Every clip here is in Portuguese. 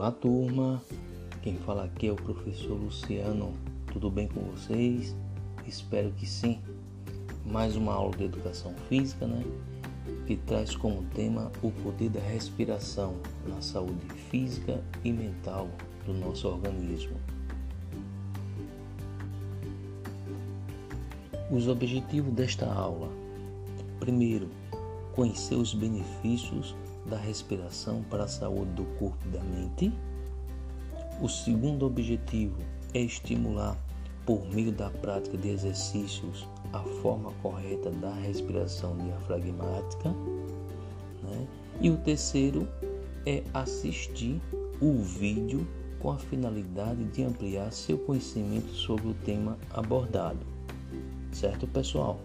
Olá, turma. Quem fala aqui é o professor Luciano. Tudo bem com vocês? Espero que sim. Mais uma aula de educação física, né? Que traz como tema o poder da respiração na saúde física e mental do nosso organismo. Os objetivos desta aula: primeiro, conhecer os benefícios da respiração para a saúde do corpo e da mente. O segundo objetivo é estimular, por meio da prática de exercícios, a forma correta da respiração diafragmática. Né? E o terceiro é assistir o vídeo com a finalidade de ampliar seu conhecimento sobre o tema abordado. Certo, pessoal?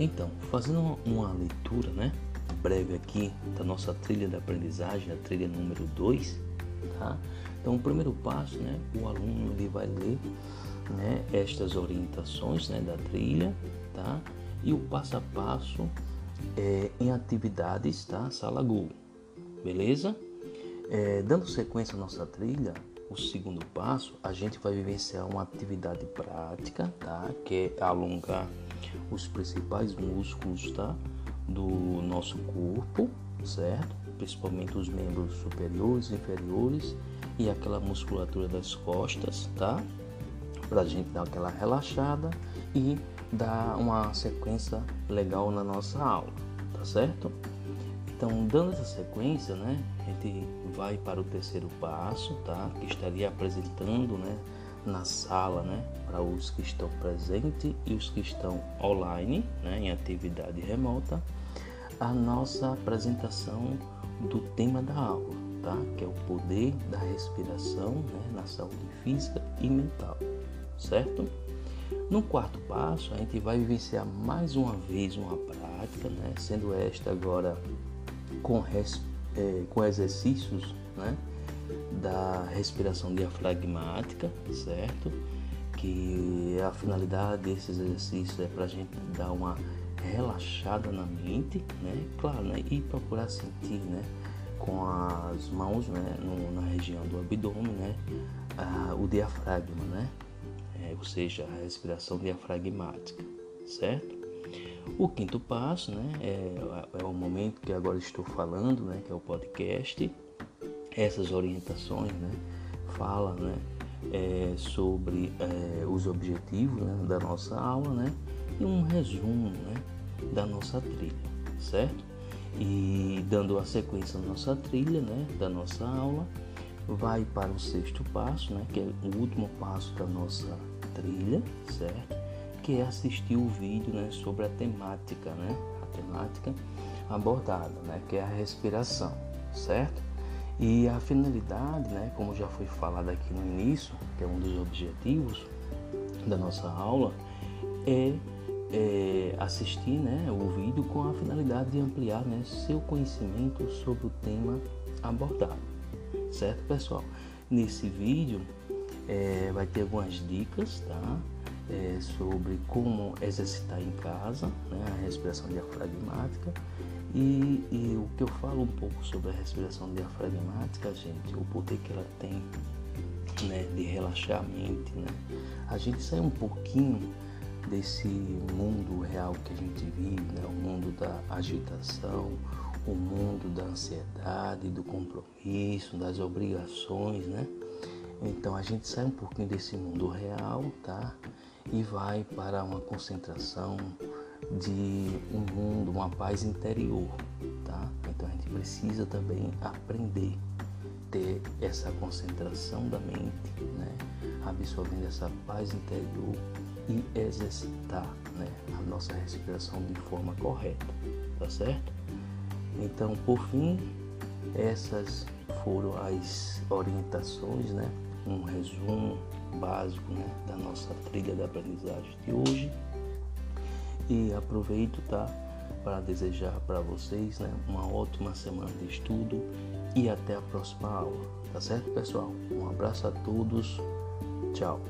Então, fazendo uma leitura, né, breve aqui da nossa trilha de aprendizagem, a trilha número 2, tá? Então, o primeiro passo, né, o aluno ele vai ler, né, estas orientações, né, da trilha, tá? E o passo a passo é, em atividades, tá? Sala Go, beleza? É, dando sequência à nossa trilha, o segundo passo, a gente vai vivenciar uma atividade prática, tá? Que é alongar os principais músculos, tá? Do nosso corpo, certo? Principalmente os membros superiores, inferiores e aquela musculatura das costas, tá? Pra gente dar aquela relaxada e dar uma sequência legal na nossa aula, tá certo? Então, dando essa sequência, né, a gente vai para o terceiro passo, tá? Que estaria apresentando, né, na sala, né, para os que estão presentes e os que estão online, né, em atividade remota, a nossa apresentação do tema da aula, tá? Que é o poder da respiração, né, na saúde física e mental, certo? No quarto passo, a gente vai vivenciar mais uma vez uma prática, né, sendo esta agora com, res, é, com exercícios né, da respiração diafragmática, certo? Que a finalidade desses exercícios é para a gente dar uma relaxada na mente, né? Claro, né? E procurar sentir, né? Com as mãos, né? No, na região do abdômen, né? Ah, o diafragma, né? É, ou seja, a respiração diafragmática, certo? O quinto passo, né, é, é, o momento que agora estou falando, né, que é o podcast. Essas orientações, né, fala, né, é, sobre é, os objetivos né, da nossa aula, né, e um resumo, né, da nossa trilha, certo? E dando a sequência da nossa trilha, né, da nossa aula, vai para o sexto passo, né, que é o último passo da nossa trilha, certo? que é assistir o vídeo né, sobre a temática, né, a temática abordada, né, que é a respiração, certo? E a finalidade, né, como já foi falado aqui no início, que é um dos objetivos da nossa aula, é, é assistir né, o vídeo com a finalidade de ampliar né, seu conhecimento sobre o tema abordado, certo, pessoal? Nesse vídeo é, vai ter algumas dicas, tá? É, sobre como exercitar em casa né, a respiração diafragmática e, e, o que eu falo um pouco sobre a respiração diafragmática, gente, o poder que ela tem né, de relaxar a mente, né? A gente sai um pouquinho desse mundo real que a gente vive, né? o mundo da agitação, o mundo da ansiedade, do compromisso, das obrigações, né? Então a gente sai um pouquinho desse mundo real, tá? E vai para uma concentração de um mundo, uma paz interior, tá? Então a gente precisa também aprender ter essa concentração da mente, né? Absorvendo essa paz interior e exercitar, né? A nossa respiração de forma correta, tá certo? Então, por fim, essas foram as orientações, né? Um resumo básico né, da nossa trilha de aprendizagem de hoje. E aproveito tá, para desejar para vocês né, uma ótima semana de estudo e até a próxima aula. Tá certo, pessoal? Um abraço a todos. Tchau.